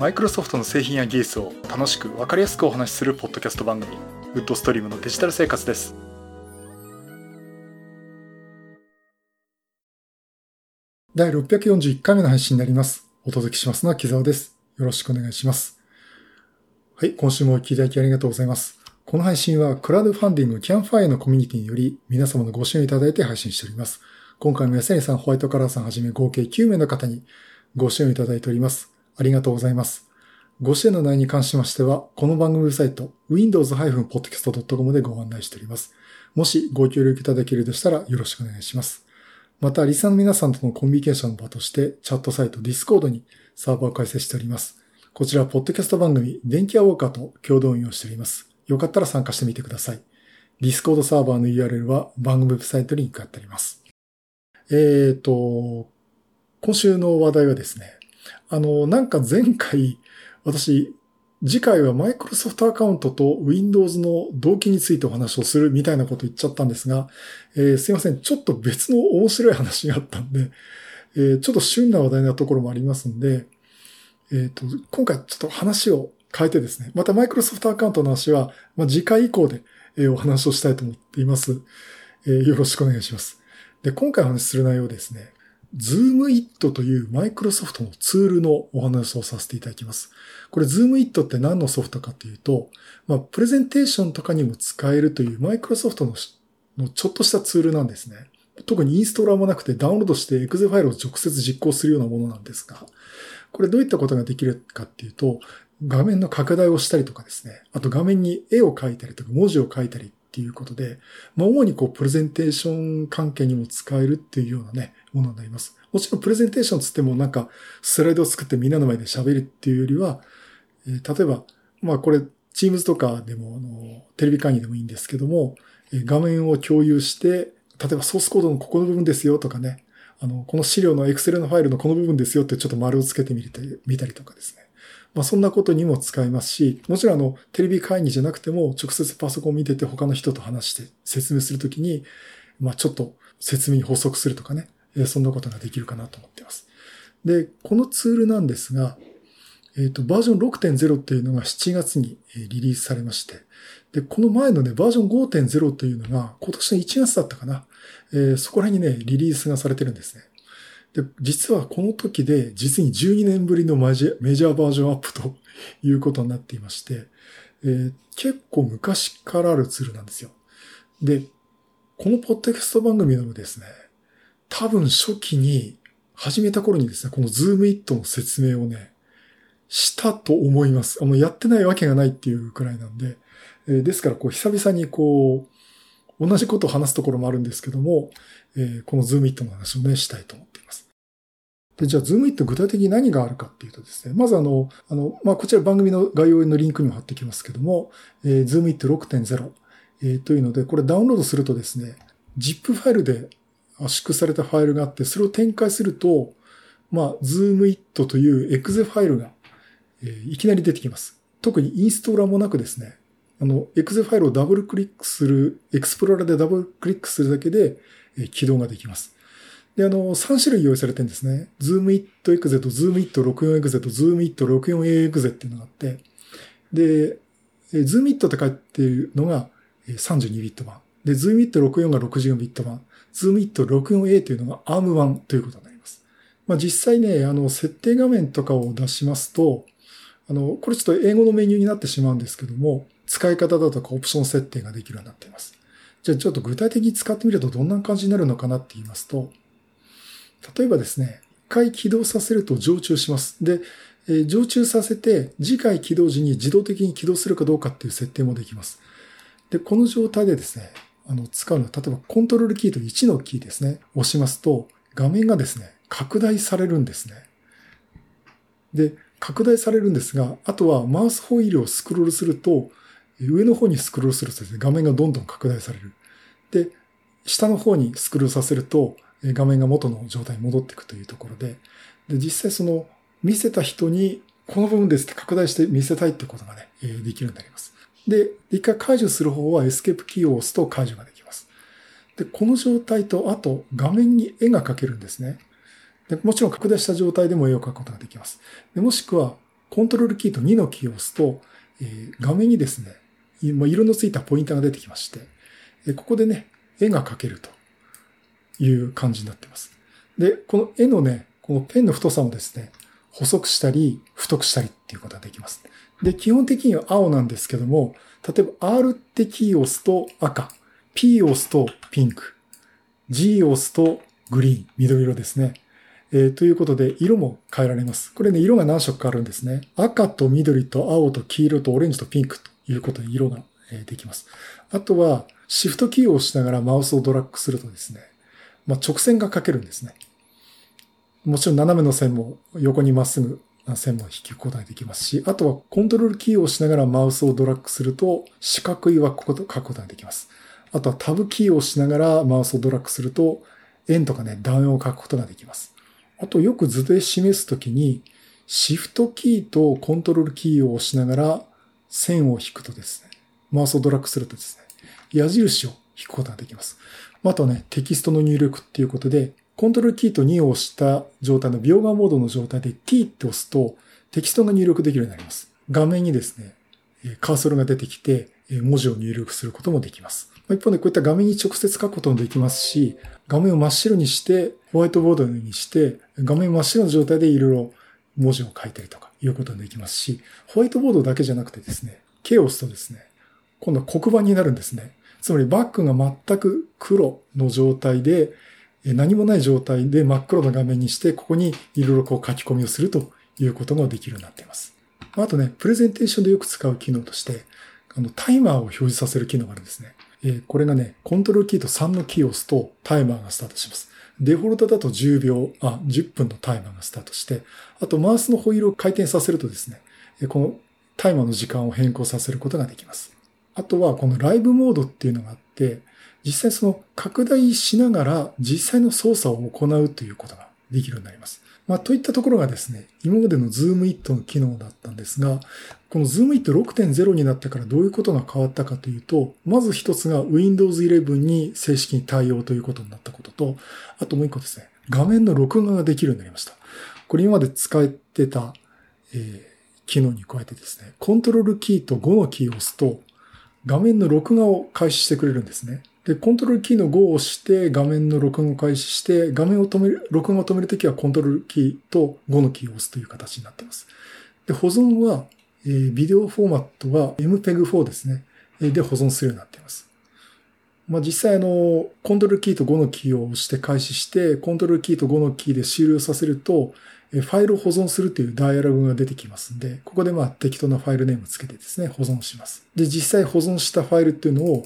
マイクロソフトの製品や技術を楽しく分かりやすくお話しするポッドキャスト番組ウッドストリームのデジタル生活です。第641回目の配信になります。お届けしますのは木沢です。よろしくお願いします。はい今週もお聞きいただきありがとうございます。この配信はクラウドファンディングキャンファイアのコミュニティにより皆様のご支援いただいて配信しております。今回も安谷さん、ホワイトカラーさんはじめ合計9名の方にご支援いただいております。ありがとうございます。ご支援の内容に関しましては、この番組ウェブサイト、windows-podcast.com でご案内しております。もしご協力いただけるでしたらよろしくお願いします。また、リサの皆さんとのコミュニケーションの場として、チャットサイト Discord にサーバーを開設しております。こちら、ポッドキャスト番組、電気屋ウォーカーと共同運用しております。よかったら参加してみてください。Discord サーバーの URL は番組ウェブサイトにリンク貼ってあります。えっ、ー、と、今週の話題はですね、あの、なんか前回、私、次回はマイクロソフトアカウントと Windows の同期についてお話をするみたいなこと言っちゃったんですが、えー、すいません。ちょっと別の面白い話があったんで、えー、ちょっと旬な話題なところもありますんで、えっ、ー、と、今回ちょっと話を変えてですね、またマイクロソフトアカウントの話は、まあ、次回以降で、えお話をしたいと思っています。えよろしくお願いします。で、今回お話しする内容ですね、Zoom It というマイクロソフトのツールのお話をさせていただきます。これ Zoom It って何のソフトかというと、まあ、プレゼンテーションとかにも使えるというマイクロソフトののちょっとしたツールなんですね。特にインストーラーもなくてダウンロードして Excel ファイルを直接実行するようなものなんですが、これどういったことができるかっていうと、画面の拡大をしたりとかですね、あと画面に絵を描いたりとか文字を書いたりっていうことで、まあ、主にこう、プレゼンテーション関係にも使えるっていうようなね、ものになります。もちろんプレゼンテーションつってもなんか、スライドを作ってみんなの前で喋るっていうよりは、えー、例えば、まあこれ、Teams とかでも、あの、テレビ会議でもいいんですけども、えー、画面を共有して、例えばソースコードのここの部分ですよとかね、あの、この資料の Excel のファイルのこの部分ですよってちょっと丸をつけてみたり、見たりとかですね。まあ、そんなことにも使えますし、もちろんあの、テレビ会議じゃなくても、直接パソコンを見てて他の人と話して説明するときに、まあ、ちょっと説明に補足するとかね、そんなことができるかなと思っています。で、このツールなんですが、えっ、ー、と、バージョン6.0っていうのが7月にリリースされまして、で、この前のね、バージョン5.0っていうのが今年の1月だったかな、えー、そこら辺にね、リリースがされてるんですね。で、実はこの時で実に12年ぶりのメジャーバージョンアップと いうことになっていまして、えー、結構昔からあるツールなんですよ。で、このポッドキャスト番組でもですね、多分初期に始めた頃にですね、このズームイットの説明をね、したと思います。あの、やってないわけがないっていうくらいなんで、えー、ですからこう久々にこう、同じことを話すところもあるんですけども、えー、この ZoomIt の話をね、したいと思っています。で、じゃあ、 ZoomIt 具体的に何があるかっていうとですね、まずあの、あの、まあ、こちら番組の概要のリンクにも貼ってきますけども、えー、 ZoomIt 6.0、えー、というので、これダウンロードするとですね、ZIP ファイルで圧縮されたファイルがあって、それを展開すると、まあ、 ZoomIt という exe ファイルが、えー、いきなり出てきます。特にインストーラーもなくですね、あの、エクゼファイルをダブルクリックする、エクスプローラーでダブルクリックするだけで、えー、起動ができます。で、あの、3種類用意されてるんですね。Zoom It Exe と Zoom It 64Exe と Zoom It 64Exe っていうのがあって、で、Zoom It って書いてるのが32ビット版。で、Zoom It 64が64ビット版。Zoom It 64A というのが ARM 版ということになります。まあ実際ね、あの、設定画面とかを出しますと、あの、これちょっと英語のメニューになってしまうんですけども、使い方だとかオプション設定ができるようになっています。じゃあちょっと具体的に使ってみるとどんな感じになるのかなって言いますと、例えばですね、一回起動させると常駐します。で、えー、常駐させて次回起動時に自動的に起動するかどうかっていう設定もできます。で、この状態でですね、あの、使うのは、例えばコントロールキーと1のキーですね、押しますと、画面がですね、拡大されるんですね。で、拡大されるんですが、あとはマウスホイールをスクロールすると、上の方にスクロールするとですね、画面がどんどん拡大される。で、下の方にスクロールさせると、画面が元の状態に戻っていくというところで、で実際その見せた人にこの部分ですって拡大して見せたいってことがね、できるようになります。で、一回解除する方はエスケープキーを押すと解除ができます。で、この状態と、あと画面に絵が描けるんですね。でもちろん拡大した状態でも絵を描くことができます。でもしくは、コントロールキーと2のキーを押すと、えー、画面にですね、色のついたポインターが出てきまして、えここでね、絵が描けるという感じになっています。で、この絵のね、このペンの太さもですね、細くしたり、太くしたりっていうことができます。で、基本的には青なんですけども、例えば R ってキーを押すと赤、P を押すとピンク、G を押すとグリーン、緑色ですね。えー、ということで、色も変えられます。これね、色が何色かあるんですね。赤と緑と青と黄色とオレンジとピンクということで色がえできます。あとは、シフトキーを押しながらマウスをドラッグするとですね、まあ、直線が書けるんですね。もちろん斜めの線も横にまっすぐ線も引くことができますし、あとはコントロールキーを押しながらマウスをドラッグすると四角い枠を書くことができます。あとはタブキーを押しながらマウスをドラッグすると円とかね、段円を書くことができます。あとよく図で示すときに、シフトキーとコントロールキーを押しながら線を引くとですね、マウスをドラッグするとですね、矢印を引くことができます。あとはね、テキストの入力っていうことで、コントロールキーと2を押した状態の描画モードの状態で T って押すとテキストが入力できるようになります。画面にですね、カーソルが出てきて文字を入力することもできます。一方でこういった画面に直接書くこともできますし、画面を真っ白にしてホワイトボードにして画面真っ白な状態でいろいろ文字を書いたりとかいうことができますし、ホワイトボードだけじゃなくてですね、K を押すとですね、今度は黒板になるんですね。つまりバックが全く黒の状態で、何もない状態で真っ黒な画面にして、ここにいろいろこう書き込みをするということができるようになっています。あとね、プレゼンテーションでよく使う機能として、あの、タイマーを表示させる機能があるんですね。えー、これがね、コントロールキーと3のキーを押すとタイマーがスタートします。デフォルトだと10秒、あ、10分のタイマーがスタートして、あとマウスのホイールを回転させるとですね、このタイマーの時間を変更させることができます。あとはこのライブモードっていうのがあって、実際その拡大しながら実際の操作を行うということができるようになります。まあ、といったところがですね、今までの Zoom It の機能だったんですが、この Zoom It 6.0になってからどういうことが変わったかというと、まず一つが Windows 11に正式に対応ということになったことと、あともう一個ですね、画面の録画ができるようになりました。これ今まで使ってた、えー、機能に加えてですね、コントロールキーと5のキーを押すと、画面の録画を開始してくれるんですね。で、コントロールキーの5を押して画面の録画を開始して、画面を止める、録画を止めるときはコントロールキーと5のキーを押すという形になっています。で、保存は、えー、ビデオフォーマットは MPEG4 ですね。で保存するようになっています。まあ、実際あの、コントロールキーと5のキーを押して開始して、コントロールキーと5のキーで終了させると、ファイルを保存するというダイアログが出てきますんで、ここでまあ適当なファイルネームつけてですね、保存します。で、実際保存したファイルっていうのを、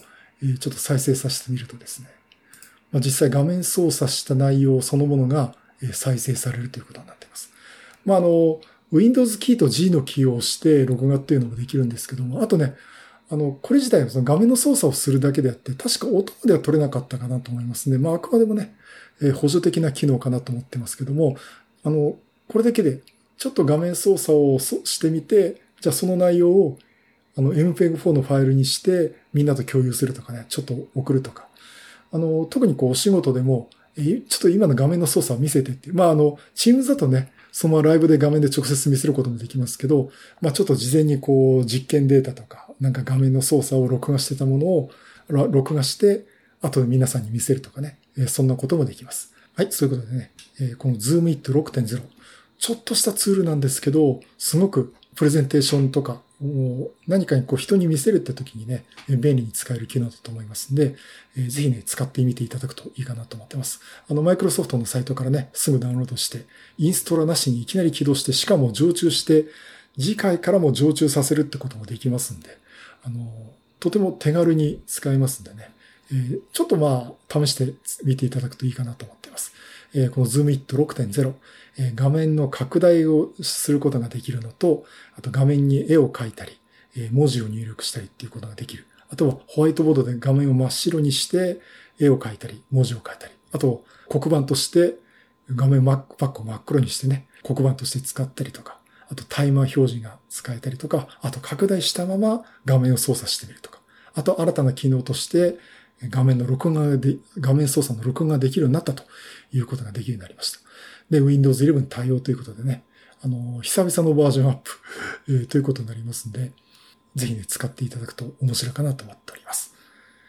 ちょっと再生させてみるとですね、まあ、実際画面操作した内容そのものが再生されるということになっています。まあ、あの、Windows キーと G のキーを押して録画っていうのもできるんですけども、あとね、あの、これ自体はその画面の操作をするだけであって、確か音では取れなかったかなと思いますね。まあ、あくまでもね、え補助的な機能かなと思ってますけども、あの、これだけで、ちょっと画面操作をしてみて、じゃあその内容をあの MPEG4 のファイルにしてみんなと共有するとかね、ちょっと送るとか。あの、特にこうお仕事でも、え、ちょっと今の画面の操作を見せてっていうまああの、Teams だとね、そのライブで画面で直接見せることもできますけど、まあちょっと事前にこう実験データとか、なんか画面の操作を録画してたものを録画して、後で皆さんに見せるとかね、そんなこともできます。はい、そういうことでね、この Zoom It 6.0、ちょっとしたツールなんですけど、すごくプレゼンテーションとか、何かにこう人に見せるって時にね、便利に使える機能だと思いますんで、ぜひね、使ってみていただくといいかなと思ってます。あの、マイクロソフトのサイトからね、すぐダウンロードして、インストラなしにいきなり起動して、しかも常駐して、次回からも常駐させるってこともできますんで、あの、とても手軽に使えますんでね、ちょっとまあ、試してみていただくといいかなと思っています。えこの Zoom It 6.0、え画面の拡大をすることができるのと、あと画面に絵を描いたり、え文字を入力したりっていうことができる。あとはホワイトボードで画面を真っ白にして絵を描いたり、文字を書いたり。あと黒板として画面バックを真っ黒にしてね、黒板として使ったりとか、あとタイマー表示が使えたりとか、あと拡大したまま画面を操作してみるとか、あと新たな機能として画面の録画で、画面操作の録画ができるようになったということができるようになりました。で、Windows 11対応ということでね、あの、久々のバージョンアップ、えー、ということになりますんで、ぜひね、使っていただくと面白いかなと思っております。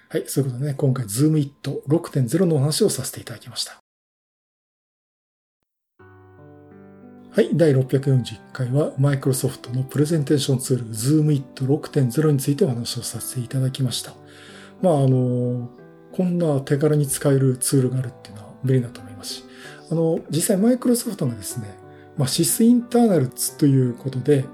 はい、そういうことでね、今回 Zoom It 6.0のお話をさせていただきました。はい、第641回はマイクロソフトのプレゼンテーションツール Zoom It 6.0についてお話をさせていただきました。まあ、あの、こんな手軽に使えるツールがあるっていうのは便利だと思いますし、あの、実際マイクロソフトがですね、まあ、シスインターナルツということで、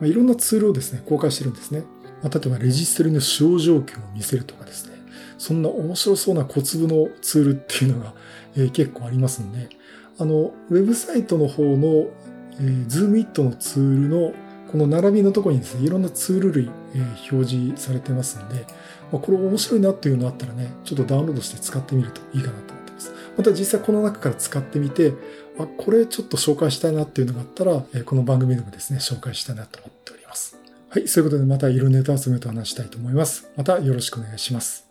まあ、いろんなツールをですね、公開してるんですね。まあ、例えばレジストリの使用状況を見せるとかですね、そんな面白そうな小粒のツールっていうのが、えー、結構ありますんで、あの、ウェブサイトの方の、えー、ズームイットのツールのこの並びのところにですね、いろんなツール類、えー、表示されてますんで、まあ、これ面白いなっていうのあったらね、ちょっとダウンロードして使ってみるといいかなと思ってます。また実際この中から使ってみて、あ、これちょっと紹介したいなっていうのがあったら、えー、この番組でもですね、紹介したいなと思っております。はい、そういうことでまた色ネタ集めと話したいと思います。またよろしくお願いします。